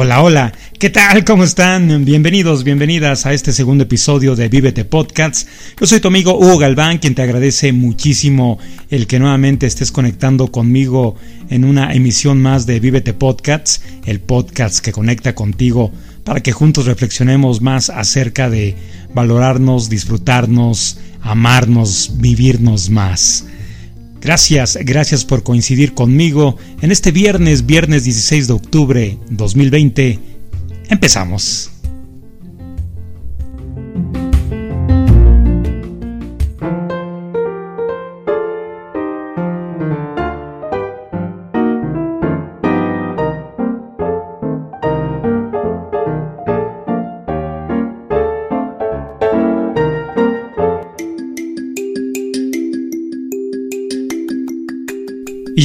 Hola, hola, ¿qué tal? ¿Cómo están? Bienvenidos, bienvenidas a este segundo episodio de Vívete Podcast. Yo soy tu amigo Hugo Galván, quien te agradece muchísimo el que nuevamente estés conectando conmigo en una emisión más de Vívete Podcast, el podcast que conecta contigo para que juntos reflexionemos más acerca de valorarnos, disfrutarnos, amarnos, vivirnos más. Gracias, gracias por coincidir conmigo en este viernes, viernes 16 de octubre 2020. Empezamos.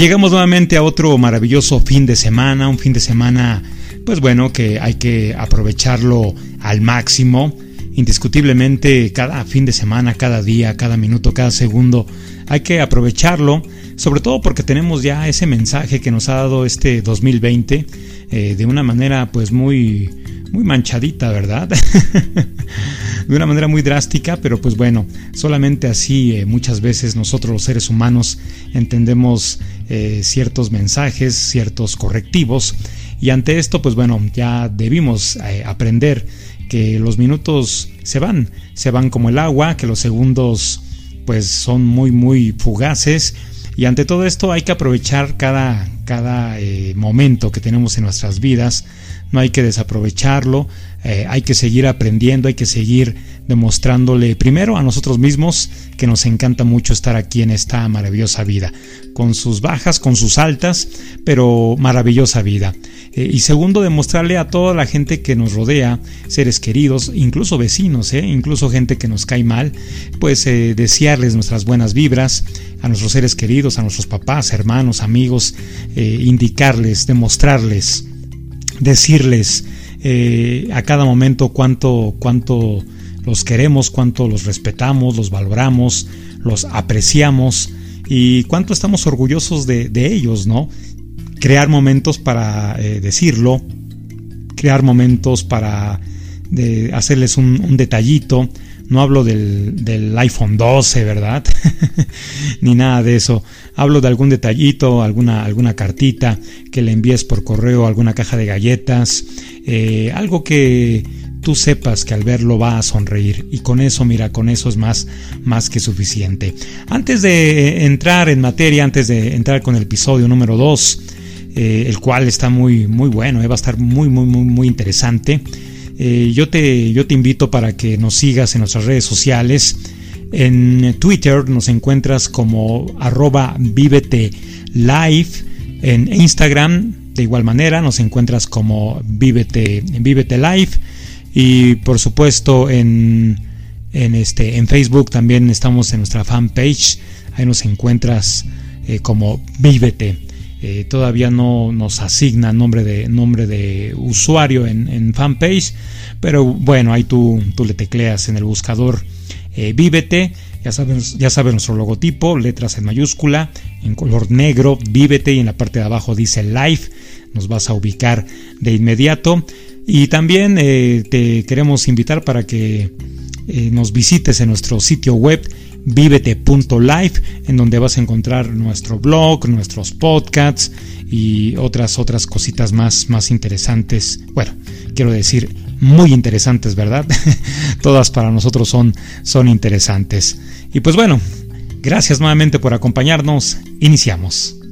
Llegamos nuevamente a otro maravilloso fin de semana, un fin de semana, pues bueno, que hay que aprovecharlo al máximo. Indiscutiblemente, cada fin de semana, cada día, cada minuto, cada segundo, hay que aprovecharlo, sobre todo porque tenemos ya ese mensaje que nos ha dado este 2020 eh, de una manera pues muy, muy manchadita, ¿verdad? de una manera muy drástica, pero pues bueno, solamente así eh, muchas veces nosotros los seres humanos entendemos eh, ciertos mensajes, ciertos correctivos, y ante esto pues bueno, ya debimos eh, aprender que los minutos se van, se van como el agua, que los segundos pues son muy muy fugaces y ante todo esto hay que aprovechar cada, cada momento que tenemos en nuestras vidas no hay que desaprovecharlo, eh, hay que seguir aprendiendo, hay que seguir demostrándole primero a nosotros mismos que nos encanta mucho estar aquí en esta maravillosa vida, con sus bajas, con sus altas, pero maravillosa vida. Eh, y segundo, demostrarle a toda la gente que nos rodea, seres queridos, incluso vecinos, eh, incluso gente que nos cae mal, pues desearles nuestras buenas vibras a nuestros seres queridos, a nuestros papás, hermanos, amigos, indicarles, demostrarles decirles eh, a cada momento cuánto, cuánto los queremos, cuánto los respetamos, los valoramos, los apreciamos y cuánto estamos orgullosos de, ellos, ¿no? Crear momentos para eh, decirlo, crear momentos para hacerles un detallito, no hablo del, iPhone 12, ¿verdad? Ni nada de eso. Hablo de algún detallito, alguna, alguna cartita que le envíes por correo, alguna caja de galletas, eh, algo que tú sepas que al verlo va a sonreír. Y con eso, mira, con eso es más, más que suficiente. Antes de entrar en materia, antes de entrar con el episodio número 2, eh, el cual está muy, muy bueno, eh, va a estar muy, muy, muy, muy interesante. Eh, yo, te, yo te invito para que nos sigas en nuestras redes sociales. En Twitter nos encuentras como arroba vivete live. En Instagram, de igual manera, nos encuentras como vivete, live. Y por supuesto en, en, este, en Facebook también estamos en nuestra fanpage. Ahí nos encuentras eh, como vivete. Eh, todavía no nos asigna nombre de, nombre de usuario en, fanpage, pero bueno, ahí tú, tú, le tecleas en el buscador eh, Vívete, ya sabes, ya sabes nuestro logotipo, letras en mayúscula, en color negro, Vívete y en la parte de abajo dice Live, nos vas a ubicar de inmediato. Y también eh, te queremos invitar para que nos visites en nuestro sitio web vivete.life, en donde vas a encontrar nuestro blog, nuestros podcasts y otras otras cositas más más interesantes. Bueno, quiero decir muy interesantes, ¿verdad? Todas para nosotros son son interesantes. Y pues bueno, gracias nuevamente por acompañarnos. Iniciamos.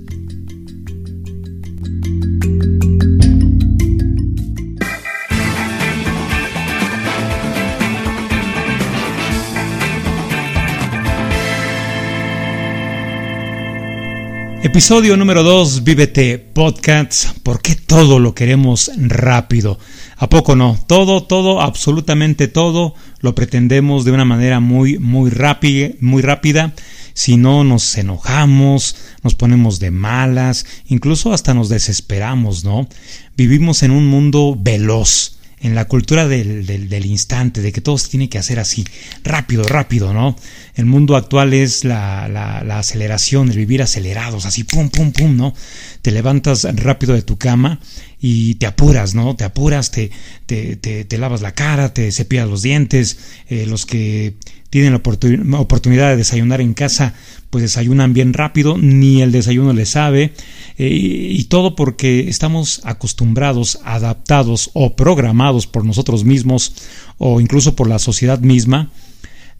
Episodio número 2, Vívete Podcast. ¿Por qué todo lo queremos rápido? ¿A poco no? Todo, todo, absolutamente todo lo pretendemos de una manera muy, muy rápida, muy rápida. Si no, nos enojamos, nos ponemos de malas, incluso hasta nos desesperamos, ¿no? Vivimos en un mundo veloz en la cultura del, del, instante, de que todo se tiene que hacer así, rápido, rápido, ¿no? El mundo actual es la, la, aceleración, el vivir acelerados, así, pum, pum, pum, ¿no? Te levantas rápido de tu cama y te apuras, ¿no? Te apuras, te, te, te, lavas la cara, te cepillas los dientes, eh, los que tienen la oportunidad de desayunar en casa, pues desayunan bien rápido, ni el desayuno le sabe, eh, y todo porque estamos acostumbrados, adaptados o programados por nosotros mismos o incluso por la sociedad misma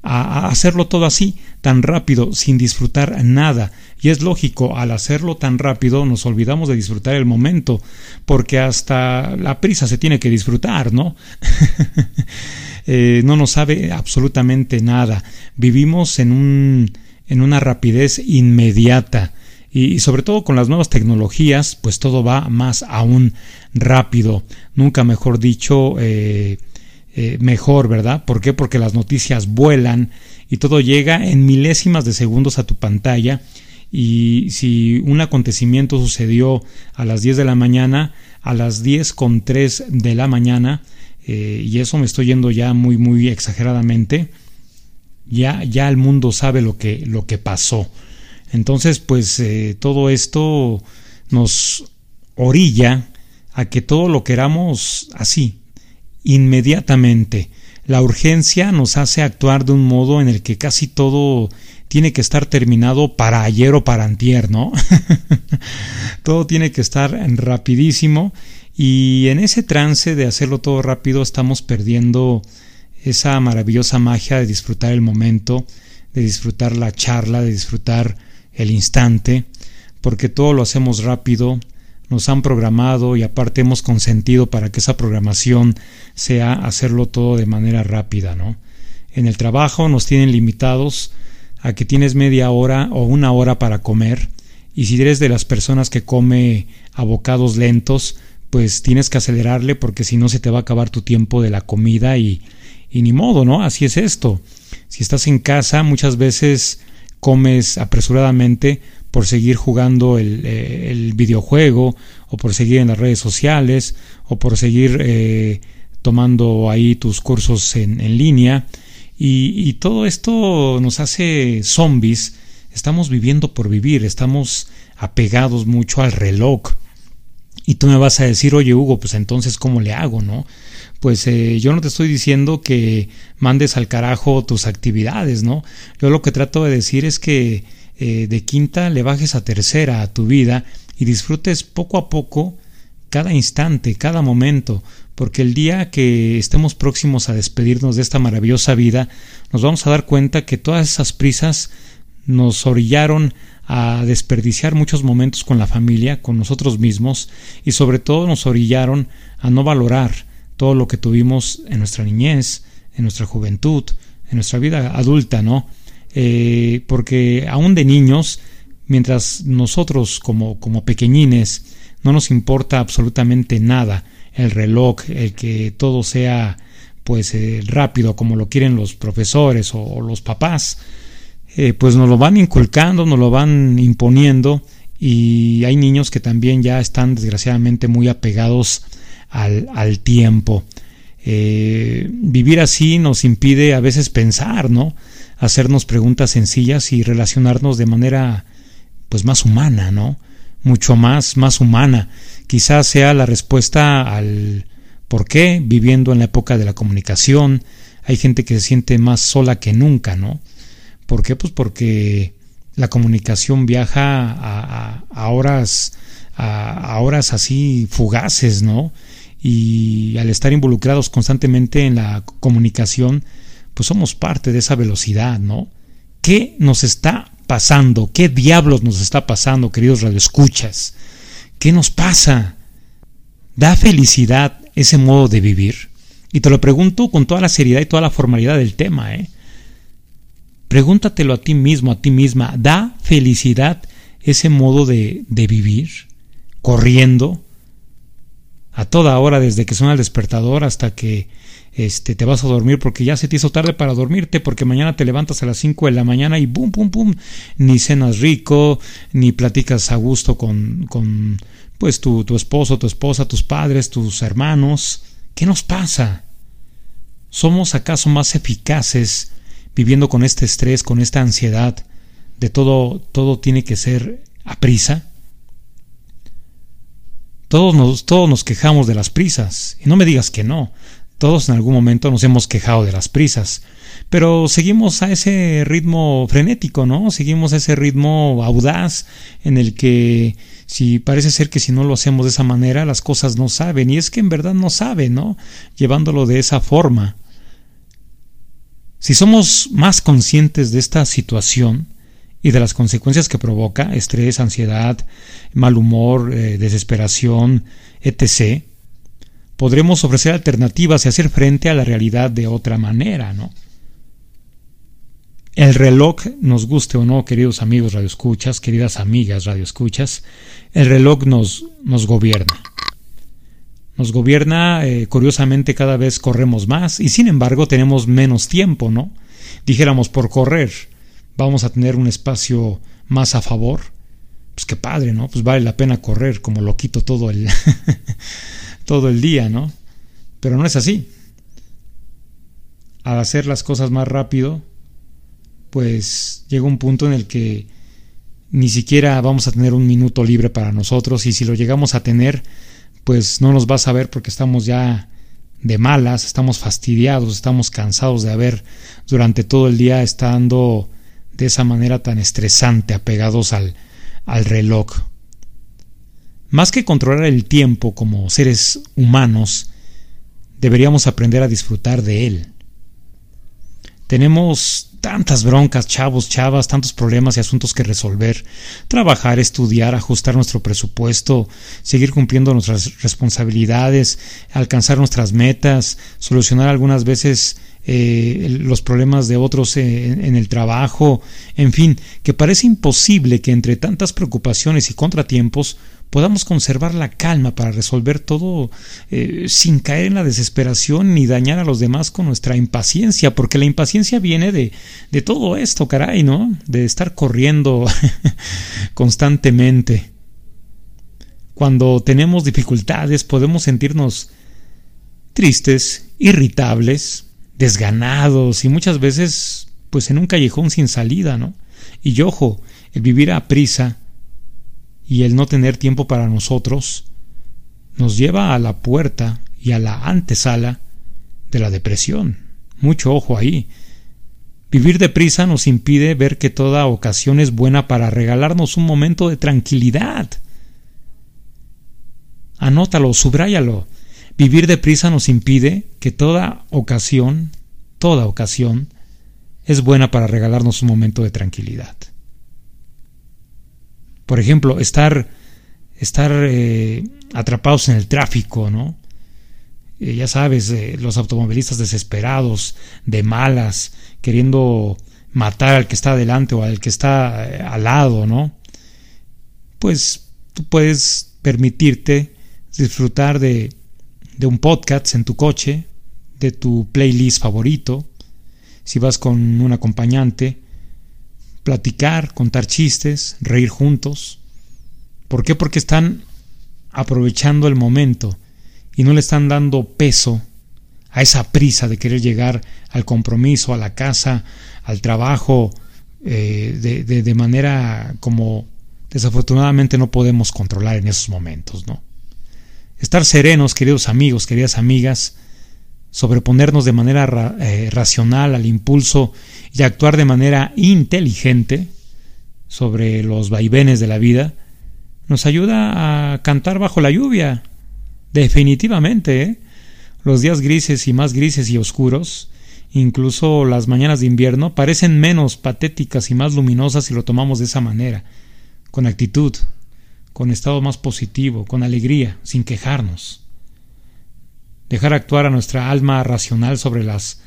a, hacerlo todo así, tan rápido, sin disfrutar nada. Y es lógico, al hacerlo tan rápido nos olvidamos de disfrutar el momento, porque hasta la prisa se tiene que disfrutar, ¿no? Eh, no nos sabe absolutamente nada. Vivimos en, un, en una rapidez inmediata. Y, sobre todo con las nuevas tecnologías, pues todo va más aún rápido. Nunca mejor dicho, eh, eh, mejor, ¿verdad? ¿Por qué? Porque las noticias vuelan y todo llega en milésimas de segundos a tu pantalla y si un acontecimiento sucedió a las 10 de la mañana, a las 10 con 3 de la mañana, eh, y eso me estoy yendo ya muy, muy exageradamente, ya, ya el mundo sabe lo que, lo que pasó. Entonces, pues eh, todo esto nos orilla a que todo lo queramos así, inmediatamente. La urgencia nos hace actuar de un modo en el que casi todo tiene que estar terminado para ayer o para antier, ¿no? todo tiene que estar rapidísimo y en ese trance de hacerlo todo rápido estamos perdiendo esa maravillosa magia de disfrutar el momento, de disfrutar la charla, de disfrutar el instante, porque todo lo hacemos rápido, nos han programado y aparte hemos consentido para que esa programación sea hacerlo todo de manera rápida, ¿no? En el trabajo nos tienen limitados a que tienes media hora o una hora para comer y si eres de las personas que come a bocados lentos, pues tienes que acelerarle porque si no se te va a acabar tu tiempo de la comida y, y ni modo, ¿no? Así es esto. Si estás en casa, muchas veces comes apresuradamente por seguir jugando eh, el, videojuego o por seguir en las redes sociales o por seguir eh, tomando ahí tus cursos en, línea. Y, todo esto nos hace zombies. Estamos viviendo por vivir estamos apegados mucho al reloj. Y tú me vas a decir oye Hugo pues entonces cómo le hago no pues eh, yo no te estoy diciendo que mandes al carajo tus actividades no yo lo que trato de decir es que eh, de quinta le bajes a tercera a tu vida y disfrutes poco a poco cada instante, cada momento, porque el día que estemos próximos a despedirnos de esta maravillosa vida, nos vamos a dar cuenta que todas esas prisas nos orillaron a desperdiciar muchos momentos con la familia, con nosotros mismos, y sobre todo nos orillaron a no valorar todo lo que tuvimos en nuestra niñez, en nuestra juventud, en nuestra vida adulta, ¿no? Eh, porque aún de niños, mientras nosotros como, como pequeñines no nos importa absolutamente nada el reloj, el que todo sea pues eh, rápido como lo quieren los profesores o, los papás, eh, pues nos lo van inculcando, nos lo van imponiendo y hay niños que también ya están desgraciadamente muy apegados al, al tiempo. vivir así nos impide a veces pensar, ¿no? Hacernos preguntas sencillas y relacionarnos de manera pues más humana, ¿no? Mucho más, más humana. Quizás sea la respuesta al por qué, viviendo en la época de la comunicación, hay gente que se siente más sola que nunca, ¿no? ¿Por qué? Pues porque la comunicación viaja a, a, horas a, horas así fugaces, ¿no? Y al estar involucrados constantemente en la comunicación, pues somos parte de esa velocidad, ¿no? ¿Qué nos está pasando? ¿Qué diablos nos está pasando, queridos radioescuchas? ¿Qué nos pasa? ¿Da felicidad ese modo de vivir? Y te lo pregunto con toda la seriedad y toda la formalidad del tema, ¿eh? Pregúntatelo a ti mismo, a ti misma. ¿Da felicidad ese modo de, de vivir? Corriendo a toda hora desde que suena el despertador hasta que este, te vas a dormir porque ya se te hizo tarde para dormirte, porque mañana te levantas a las 5 de la mañana y pum, pum, pum, ni cenas rico, ni platicas a gusto con, con pues tu, tu esposo, tu esposa, tus padres, tus hermanos. ¿Qué nos pasa? ¿Somos acaso más eficaces viviendo con este estrés, con esta ansiedad de todo, todo tiene que ser a prisa? Todos nos, todos nos quejamos de las prisas, y no me digas que no. Todos en algún momento nos hemos quejado de las prisas, pero seguimos a ese ritmo frenético, ¿no? Seguimos a ese ritmo audaz en el que si parece ser que si no lo hacemos de esa manera las cosas no saben, y es que en verdad no saben, ¿no? Llevándolo de esa forma. Si somos más conscientes de esta situación, y de las consecuencias que provoca, estrés, ansiedad, mal humor, eh, desesperación, etc., podremos ofrecer alternativas y hacer frente a la realidad de otra manera, ¿no? El reloj, nos guste o no, queridos amigos radioescuchas, queridas amigas radioescuchas, el reloj nos, nos gobierna. Nos gobierna, eh, curiosamente, cada vez corremos más y sin embargo tenemos menos tiempo, ¿no? Dijéramos por correr, vamos a tener un espacio más a favor, pues qué padre, ¿no? Pues vale la pena correr como loquito todo el todo el día, ¿no? Pero no es así. Al hacer las cosas más rápido, pues llega un punto en el que ni siquiera vamos a tener un minuto libre para nosotros y si lo llegamos a tener, pues no nos va a saber porque estamos ya de malas, estamos fastidiados, estamos cansados de haber durante todo el día estando de esa manera tan estresante, apegados al, al reloj. Más que controlar el tiempo como seres humanos, deberíamos aprender a disfrutar de él. Tenemos tantas broncas, chavos, chavas, tantos problemas y asuntos que resolver. Trabajar, estudiar, ajustar nuestro presupuesto, seguir cumpliendo nuestras responsabilidades, alcanzar nuestras metas, solucionar algunas veces eh, los problemas de otros en, el trabajo, en fin, que parece imposible que entre tantas preocupaciones y contratiempos podamos conservar la calma para resolver todo eh, sin caer en la desesperación ni dañar a los demás con nuestra impaciencia, porque la impaciencia viene de, de todo esto, caray, ¿no? De estar corriendo constantemente. Cuando tenemos dificultades podemos sentirnos tristes, irritables, desganados y muchas veces pues en un callejón sin salida, ¿no? Y ojo, el vivir a prisa y el no tener tiempo para nosotros nos lleva a la puerta y a la antesala de la depresión. Mucho ojo ahí. Vivir deprisa nos impide ver que toda ocasión es buena para regalarnos un momento de tranquilidad. Anótalo, subráyalo. Vivir deprisa nos impide que toda ocasión, toda ocasión, es buena para regalarnos un momento de tranquilidad. Por ejemplo, estar, estar eh, atrapados en el tráfico, ¿no? Eh, ya sabes, eh, los automovilistas desesperados, de malas, queriendo matar al que está adelante o al que está al lado, ¿no? Pues tú puedes permitirte disfrutar de de un podcast en tu coche, de tu playlist favorito, si vas con un acompañante, platicar, contar chistes, reír juntos. ¿Por qué? Porque están aprovechando el momento y no le están dando peso a esa prisa de querer llegar al compromiso, a la casa, al trabajo, eh, de, de, de manera como desafortunadamente no podemos controlar en esos momentos, ¿no? Estar serenos, queridos amigos, queridas amigas, sobreponernos de manera eh, racional al impulso y actuar de manera inteligente sobre los vaivenes de la vida, nos ayuda a cantar bajo la lluvia. Definitivamente, ¿eh? los días grises y más grises y oscuros, incluso las mañanas de invierno, parecen menos patéticas y más luminosas si lo tomamos de esa manera, con actitud, con estado más positivo, con alegría, sin quejarnos. Dejar actuar a nuestra alma racional sobre las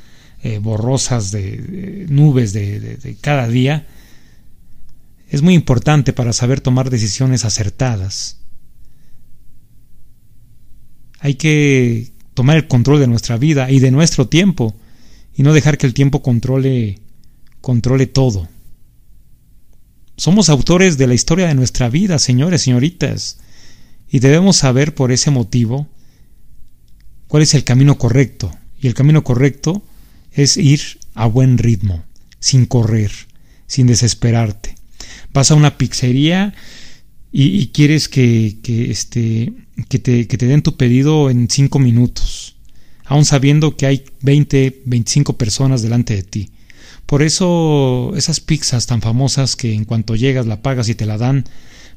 eh, borrosas de, nubes de cada día es muy importante para saber tomar decisiones acertadas. Hay que tomar el control de nuestra vida y de nuestro tiempo y no dejar que el tiempo controle controle todo. Somos autores de la historia de nuestra vida, señores, señoritas, y debemos saber por ese motivo cuál es el camino correcto. Y el camino correcto es ir a buen ritmo, sin correr, sin desesperarte. Vas a una pizzería y, quieres que, que, este, que, te, que te den tu pedido en cinco minutos, aun sabiendo que hay 20, 25 personas delante de ti. Por eso esas pizzas tan famosas que en cuanto llegas la pagas y te la dan,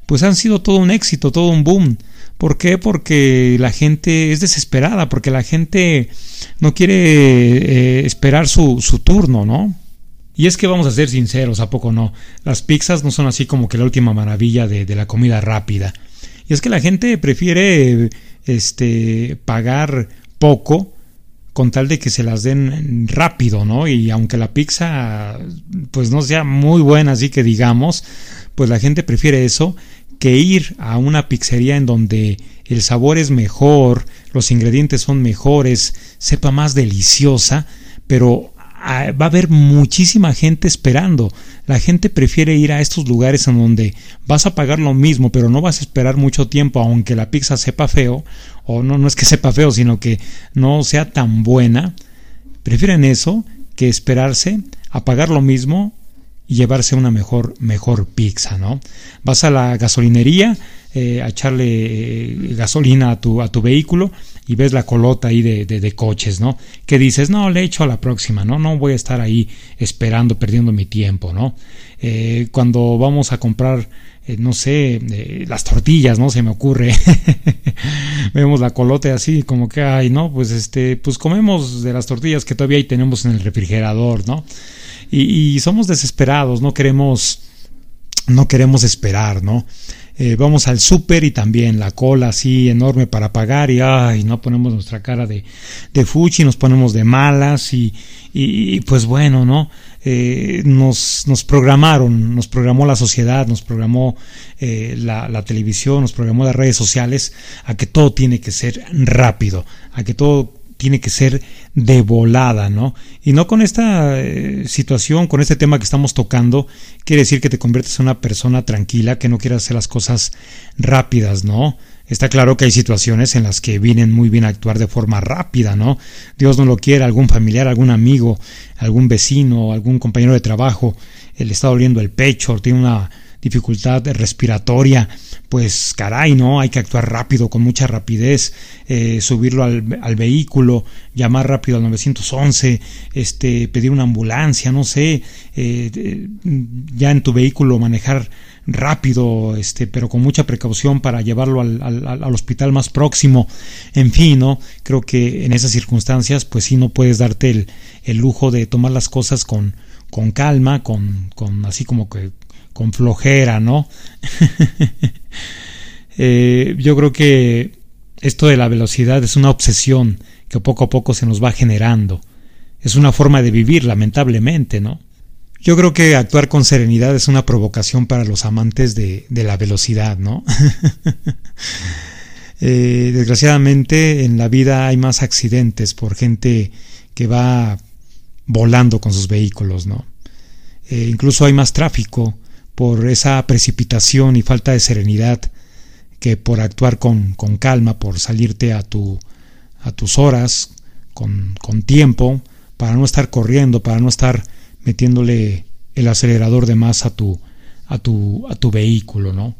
pues han sido todo un éxito, todo un boom. ¿Por qué? Porque la gente es desesperada, porque la gente no quiere eh, esperar su, su turno, ¿no? Y es que vamos a ser sinceros, ¿a poco no? Las pizzas no son así como que la última maravilla de, de la comida rápida. Y es que la gente prefiere este, pagar poco con tal de que se las den rápido, ¿no? Y aunque la pizza pues no sea muy buena, así que digamos, pues la gente prefiere eso que ir a una pizzería en donde el sabor es mejor, los ingredientes son mejores, sepa más deliciosa, pero ah, va a haber muchísima gente esperando. La gente prefiere ir a estos lugares en donde vas a pagar lo mismo, pero no vas a esperar mucho tiempo, aunque la pizza sepa feo, o no, no es que sepa feo, sino que no sea tan buena, prefieren eso que esperarse a pagar lo mismo y llevarse una mejor, mejor pizza, ¿no? Vas a la gasolinería eh, a echarle eh, gasolina a tu, a tu vehículo y ves la colota ahí de, de, coches, ¿no? Que dices, no, le echo a la próxima, ¿no? No voy a estar ahí esperando, perdiendo mi tiempo, ¿no? Eh, cuando vamos a comprar eh, no sé, eh, las tortillas, ¿no? Se me ocurre. Vemos la colote así, como que, ay, no, pues este, pues comemos de las tortillas que todavía ahí tenemos en el refrigerador, ¿no? Y, somos desesperados, no queremos, no queremos esperar, ¿no? Eh, vamos al súper y también la cola así enorme para pagar y ay, no ponemos nuestra cara de, de fuchi, nos ponemos de malas y, y pues bueno, ¿no? Eh, nos, nos, programaron, nos programó la sociedad, nos programó eh, la, televisión, nos programó las redes sociales a que todo tiene que ser rápido, a que todo tiene que ser de volada, ¿no? Y no con esta eh, situación, con este tema que estamos tocando, quiere decir que te conviertes en una persona tranquila, que no quiere hacer las cosas rápidas, ¿no? Está claro que hay situaciones en las que vienen muy bien a actuar de forma rápida, ¿no? Dios no lo quiere, algún familiar, algún amigo, algún vecino, algún compañero de trabajo, le está doliendo el pecho, tiene una dificultad respiratoria, pues caray, ¿no? Hay que actuar rápido, con mucha rapidez, eh, subirlo al, al, vehículo, llamar rápido al 911, este, pedir una ambulancia, no sé, eh, ya en tu vehículo manejar rápido, este, pero con mucha precaución para llevarlo al, al, hospital más próximo. En fin, ¿no? Creo que en esas circunstancias, pues sí, no puedes darte el, el lujo de tomar las cosas con, con calma, con, con así como que con flojera, ¿no? eh, yo creo que esto de la velocidad es una obsesión que poco a poco se nos va generando. Es una forma de vivir, lamentablemente, ¿no? Yo creo que actuar con serenidad es una provocación para los amantes de, la velocidad, ¿no? Eh, desgraciadamente en la vida hay más accidentes por gente que va volando con sus vehículos, ¿no? Eh, incluso hay más tráfico por esa precipitación y falta de serenidad que por actuar con, con calma, por salirte a, tu, a tus horas, con, con tiempo, para no estar corriendo, para no estar metiéndole el acelerador de más a tu, a tu, a tu vehículo, ¿no?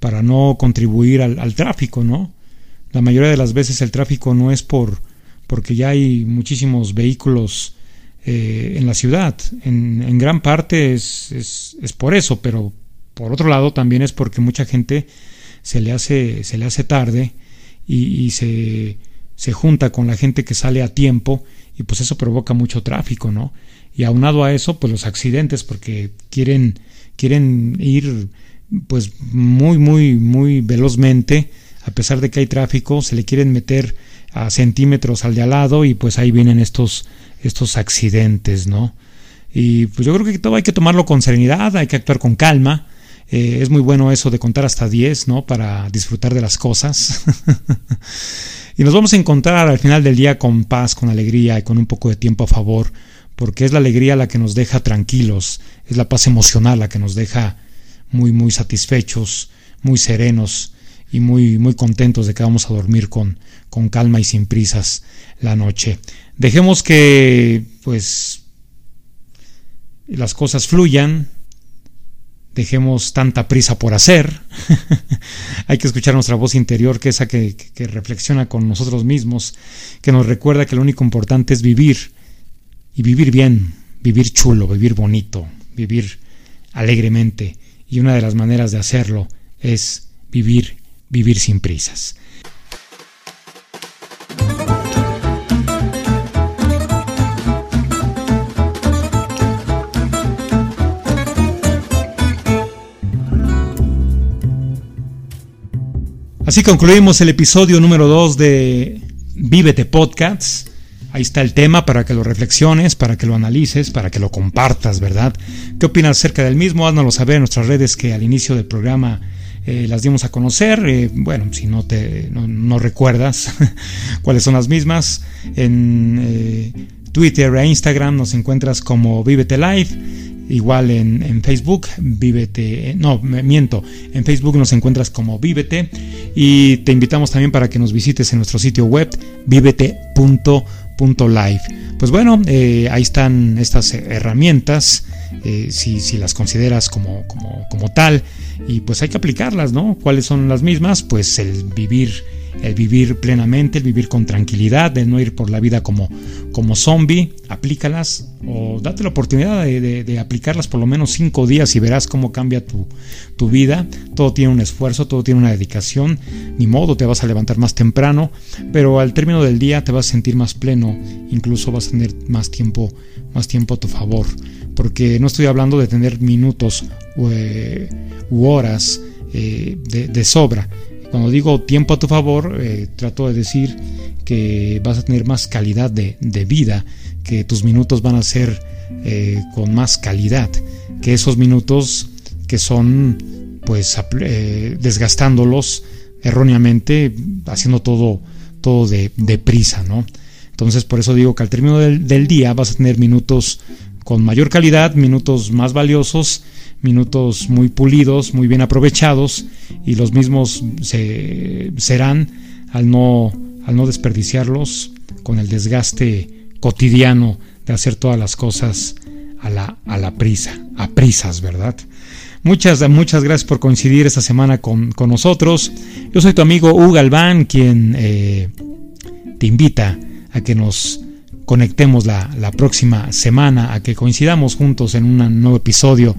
Para no contribuir al, tráfico, ¿no? La mayoría de las veces el tráfico no es por porque ya hay muchísimos vehículos eh, en la ciudad. En, en gran parte es, es, es, por eso, pero por otro lado también es porque mucha gente se le hace, se le hace tarde y, y se, se junta con la gente que sale a tiempo y pues eso provoca mucho tráfico, ¿no? Y aunado a eso pues los accidentes porque quieren quieren ir pues muy muy muy velozmente a pesar de que hay tráfico se le quieren meter a centímetros al de al lado y pues ahí vienen estos estos accidentes no y pues yo creo que todo hay que tomarlo con serenidad hay que actuar con calma. Eh, es muy bueno eso de contar hasta 10 no para disfrutar de las cosas. Y nos vamos a encontrar al final del día con paz con alegría y con un poco de tiempo a favor porque es la alegría la que nos deja tranquilos, es la paz emocional la que nos deja muy, muy satisfechos, muy serenos y muy, muy contentos de que vamos a dormir con, con calma y sin prisas la noche. Dejemos que, pues, las cosas fluyan, dejemos tanta prisa por hacer. Hay que escuchar nuestra voz interior, que es esa que, que, reflexiona con nosotros mismos, que nos recuerda que lo único importante es vivir y vivir bien, vivir chulo, vivir bonito, vivir alegremente. Y una de las maneras de hacerlo es vivir, vivir sin prisas. Así concluimos el episodio número 2 de Vívete Podcasts. Ahí está el tema para que lo reflexiones, para que lo analices, para que lo compartas, ¿verdad? ¿Qué opinas acerca del mismo? Háznoslo saber en nuestras redes que al inicio del programa eh, las dimos a conocer. Eh, bueno, si no te no, recuerdas cuáles son las mismas, en eh, Twitter e Instagram nos encuentras como Vívete Live igual en, Facebook, Vívete, no, miento, en Facebook nos encuentras como Vívete y te invitamos también para que nos visites en nuestro sitio web vívete.live. Pues bueno, eh, ahí están estas herramientas, eh, si, si, las consideras como, como, como tal, y pues hay que aplicarlas, ¿no? ¿Cuáles son las mismas? Pues el vivir el vivir plenamente, el vivir con tranquilidad, de no ir por la vida como, como zombie, aplícalas o date la oportunidad de, aplicarlas por lo menos cinco días y verás cómo cambia tu, tu, vida. Todo tiene un esfuerzo, todo tiene una dedicación, ni modo te vas a levantar más temprano, pero al término del día te vas a sentir más pleno, incluso vas a tener más tiempo, más tiempo a tu favor, porque no estoy hablando de tener minutos eh, u, horas eh, de sobra, cuando digo tiempo a tu favor, eh, trato de decir que vas a tener más calidad de, vida, que tus minutos van a ser eh, con más calidad, que esos minutos que son pues eh, desgastándolos erróneamente, haciendo todo, todo de, prisa, ¿no? Entonces por eso digo que al término del día vas a tener minutos con mayor calidad, minutos más valiosos, minutos muy pulidos, muy bien aprovechados y los mismos se, serán al no, al no desperdiciarlos con el desgaste cotidiano de hacer todas las cosas a la, a la prisa, a prisas, ¿verdad? Muchas, muchas gracias por coincidir esta semana con, nosotros. Yo soy tu amigo Hugo Galván, quien eh, te invita a que nos conectemos la, próxima semana, a que coincidamos juntos en un nuevo episodio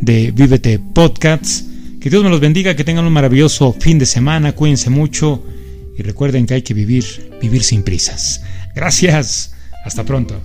de Vívete Podcasts. Que Dios me los bendiga, que tengan un maravilloso fin de semana, cuídense mucho y recuerden que hay que vivir, vivir sin prisas. Gracias, hasta pronto.